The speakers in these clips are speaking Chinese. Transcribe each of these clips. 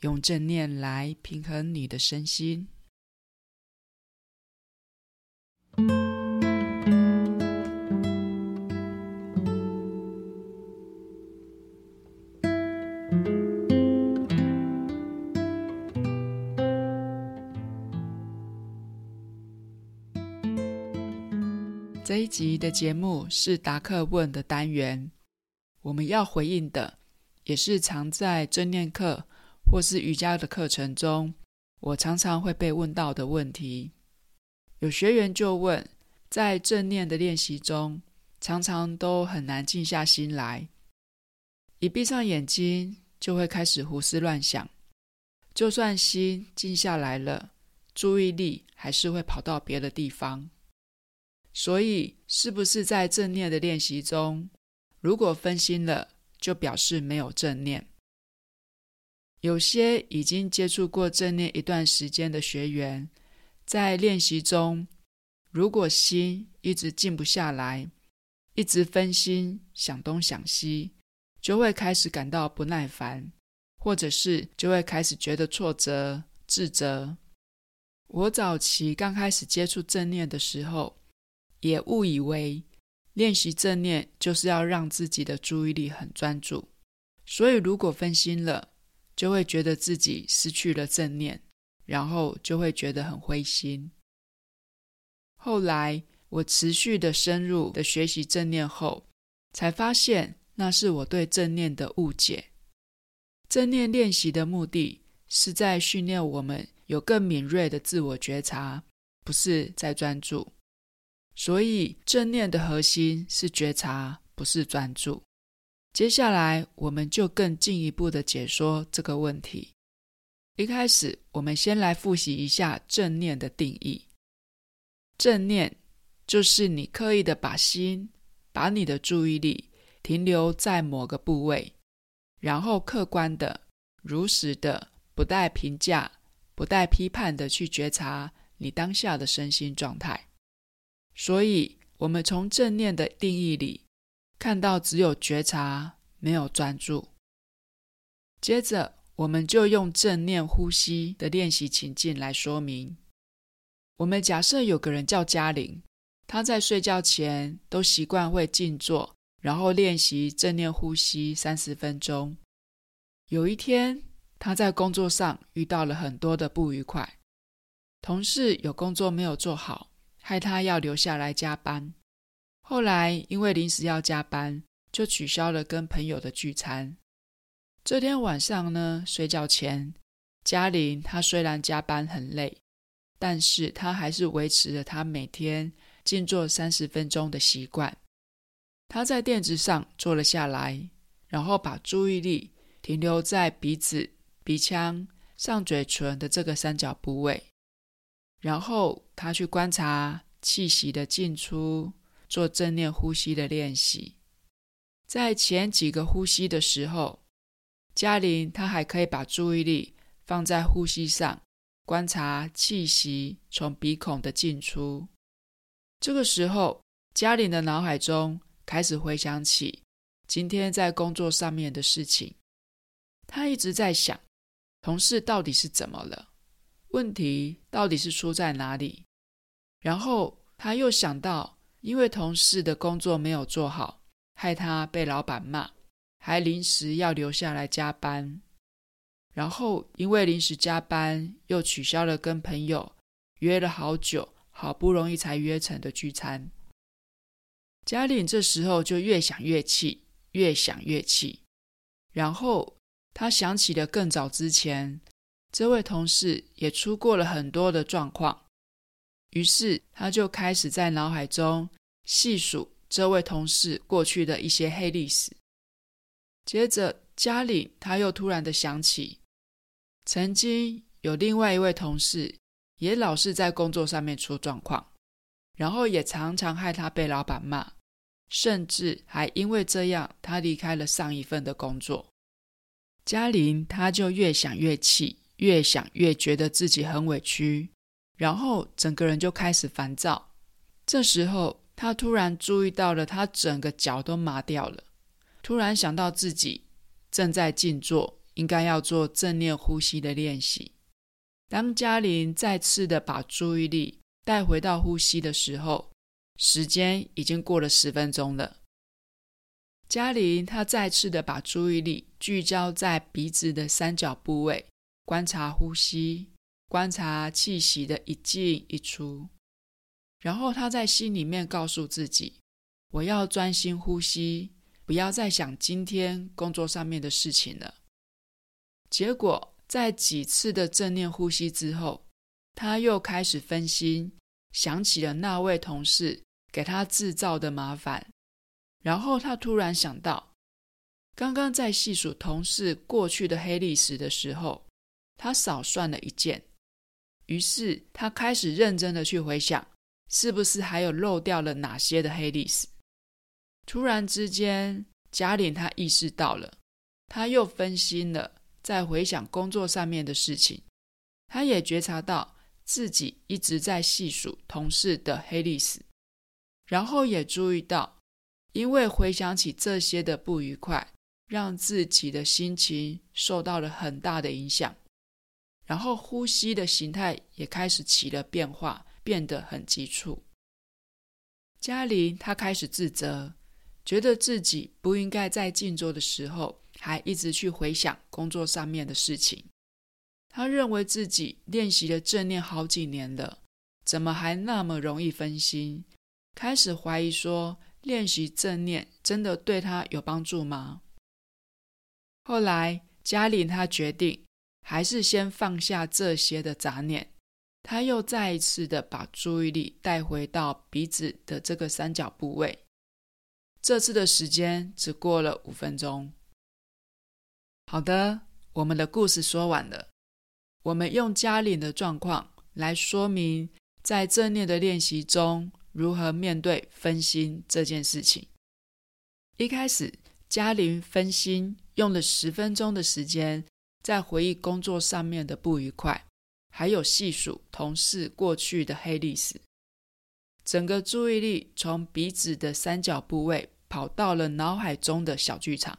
用正念来平衡你的身心。这一集的节目是答课问的单元，我们要回应的也是藏在正念课。或是瑜伽的课程中，我常常会被问到的问题。有学员就问，在正念的练习中，常常都很难静下心来，一闭上眼睛就会开始胡思乱想，就算心静下来了，注意力还是会跑到别的地方。所以，是不是在正念的练习中，如果分心了，就表示没有正念？有些已经接触过正念一段时间的学员，在练习中，如果心一直静不下来，一直分心想东想西，就会开始感到不耐烦，或者是就会开始觉得挫折、自责。我早期刚开始接触正念的时候，也误以为练习正念就是要让自己的注意力很专注，所以如果分心了，就会觉得自己失去了正念，然后就会觉得很灰心。后来我持续的深入的学习正念后，才发现那是我对正念的误解。正念练习的目的是在训练我们有更敏锐的自我觉察，不是在专注。所以正念的核心是觉察，不是专注。接下来，我们就更进一步的解说这个问题。一开始，我们先来复习一下正念的定义。正念就是你刻意的把心、把你的注意力停留在某个部位，然后客观的、如实的、不带评价、不带批判的去觉察你当下的身心状态。所以，我们从正念的定义里。看到只有觉察，没有专注。接着，我们就用正念呼吸的练习情境来说明。我们假设有个人叫嘉玲，她在睡觉前都习惯会静坐，然后练习正念呼吸三十分钟。有一天，她在工作上遇到了很多的不愉快，同事有工作没有做好，害她要留下来加班。后来因为临时要加班，就取消了跟朋友的聚餐。这天晚上呢，睡觉前，嘉玲她虽然加班很累，但是她还是维持了她每天静坐三十分钟的习惯。她在垫子上坐了下来，然后把注意力停留在鼻子、鼻腔、上嘴唇的这个三角部位，然后她去观察气息的进出。做正念呼吸的练习，在前几个呼吸的时候，嘉玲她还可以把注意力放在呼吸上，观察气息从鼻孔的进出。这个时候，嘉玲的脑海中开始回想起今天在工作上面的事情，她一直在想，同事到底是怎么了？问题到底是出在哪里？然后她又想到。因为同事的工作没有做好，害他被老板骂，还临时要留下来加班。然后因为临时加班，又取消了跟朋友约了好久，好不容易才约成的聚餐。嘉玲这时候就越想越气，越想越气。然后他想起了更早之前，这位同事也出过了很多的状况。于是，他就开始在脑海中细数这位同事过去的一些黑历史。接着，嘉玲他又突然的想起，曾经有另外一位同事，也老是在工作上面出状况，然后也常常害他被老板骂，甚至还因为这样，他离开了上一份的工作。嘉玲，她就越想越气，越想越觉得自己很委屈，然后整个人就开始烦躁。这时候，他突然注意到了，他整个脚都麻掉了，突然想到自己正在静坐。应该要做正念呼吸的练习。当嘉玲再次的把注意力带回到呼吸的时候，时间已经过了十分钟了。嘉玲她再次的把注意力聚焦在鼻子的三角部位，观察呼吸，观察气息的一进一出。然后他在心里面告诉自己：“我要专心呼吸，不要再想今天工作上面的事情了。”结果，在几次的正念呼吸之后，他又开始分心，想起了那位同事给他制造的麻烦。然后他突然想到，刚刚在细数同事过去的黑历史的时候，他少算了一件。于是他开始认真的去回想，是不是还有漏掉了哪些的黑历史。突然之间，贾玲他意识到了，他又分心了。在回想工作上面的事情，他也觉察到自己一直在细数同事的黑历史，然后也注意到，因为回想起这些的不愉快，让自己的心情受到了很大的影响，然后呼吸的形态也开始起了变化，变得很急促。嘉玲她开始自责，觉得自己不应该在静坐的时候。还一直去回想工作上面的事情，他认为自己练习了正念好几年了，怎么还那么容易分心？开始怀疑说，练习正念真的对他有帮助吗？后来，嘉玲她决定还是先放下这些的杂念，他又再一次的把注意力带回到鼻子的这个三角部位。这次的时间只过了五分钟。好的，我们的故事说完了。我们用嘉玲的状况来说明，在正念的练习中如何面对分心这件事情。一开始，嘉玲分心，用了十分钟的时间在回忆工作上面的不愉快，还有细数同事过去的黑历史。整个注意力从鼻子的三角部位跑到了脑海中的小剧场。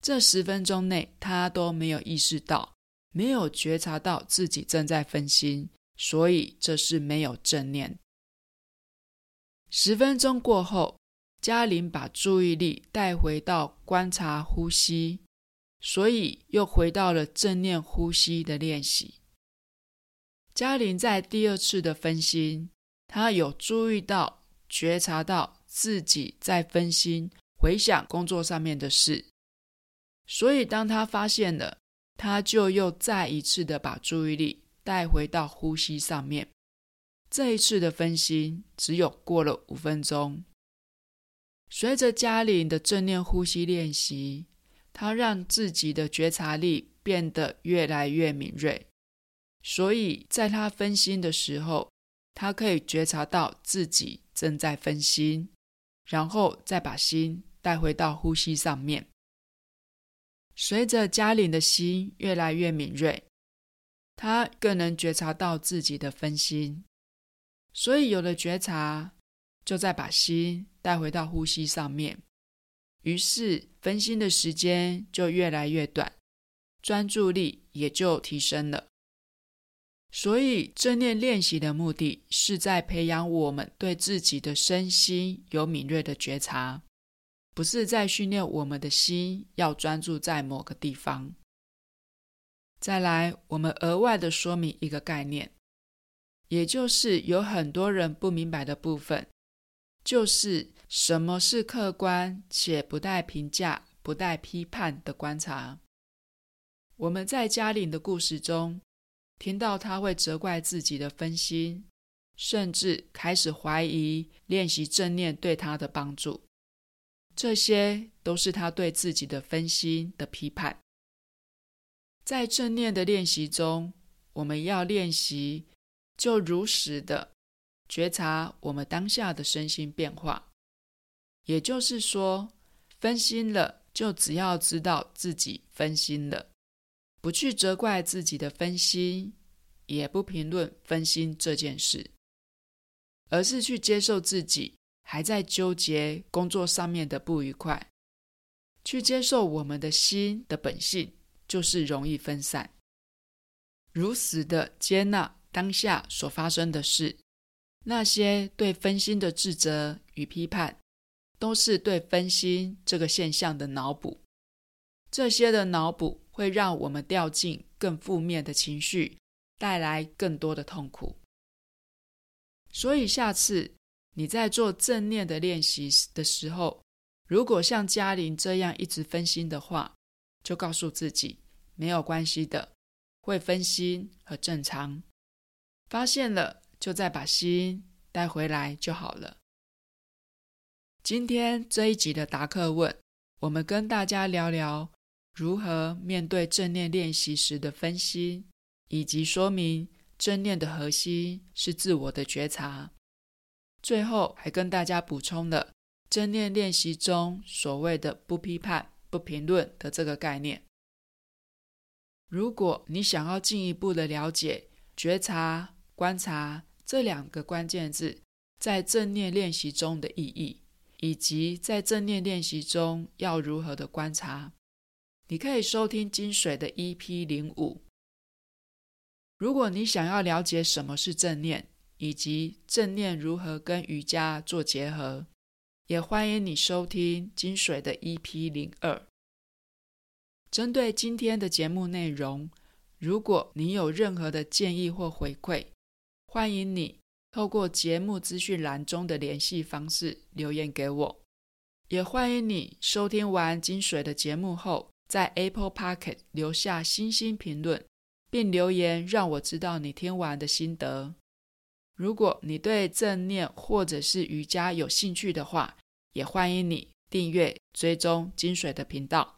这十分钟内，他都没有意识到，没有觉察到自己正在分心，所以这是没有正念。十分钟过后，嘉玲把注意力带回到观察呼吸，所以又回到了正念呼吸的练习。嘉玲在第二次的分心，她有注意到、觉察到自己在分心，回想工作上面的事。所以，当她发现了，她就又再一次的把注意力带回到呼吸上面。这一次的分心只有过了五分钟。随着嘉玲的正念呼吸练习，他让自己的觉察力变得越来越敏锐。所以，在他分心的时候，他可以觉察到自己正在分心，然后再把心带回到呼吸上面。随着嘉玲的心越来越敏锐，他更能觉察到自己的分心，所以有了觉察，就再把心带回到呼吸上面，于是分心的时间就越来越短，专注力也就提升了。所以正念练习的目的是在培养我们对自己的身心有敏锐的觉察。不是在训练我们的心要专注在某个地方。再来，我们额外的说明一个概念，也就是有很多人不明白的部分，就是什么是客观且不带评价、不带批判的观察。我们在嘉玲的故事中听到她会责怪自己的分心，甚至开始怀疑练习正念对她的帮助。这些都是他对自己的分心的批判。在正念的练习中，我们要练习，就如实的觉察我们当下的身心变化。也就是说，分心了，就只要知道自己分心了，不去责怪自己的分心，也不评论分心这件事，而是去接受自己还在纠结工作上面的不愉快，去接受我们的心的本性就是容易分散。如实的接纳当下所发生的事，那些对分心的自责与批判，都是对分心这个现象的脑补。这些的脑补会让我们掉进更负面的情绪，带来更多的痛苦。所以下次你在做正念的练习的时候，如果像嘉玲这样一直分心的话，就告诉自己没有关系的。会分心很正常，发现了就再把心带回来就好了。今天这一集的答课问，我们跟大家聊聊如何面对正念练习时的分析，以及说明正念的核心是自我的觉察。最后还跟大家补充了正念练习中所谓的不批判、不评论的这个概念。如果你想要进一步的了解觉察、观察这两个关键字在正念练习中的意义，以及在正念练习中要如何的观察，你可以收听金水的 EP 零五。如果你想要了解什么是正念，以及正念如何跟瑜伽做结合，也欢迎你收听金水的 EP 零二。针对今天的节目内容，如果你有任何的建议或回馈，欢迎你透过节目资讯栏中的联系方式留言给我。也欢迎你收听完金水的节目后，在 Apple Podcast 留下星星评论，并留言让我知道你听完的心得。如果你对正念或者是瑜伽有兴趣的话，也欢迎你订阅追踪金水的频道。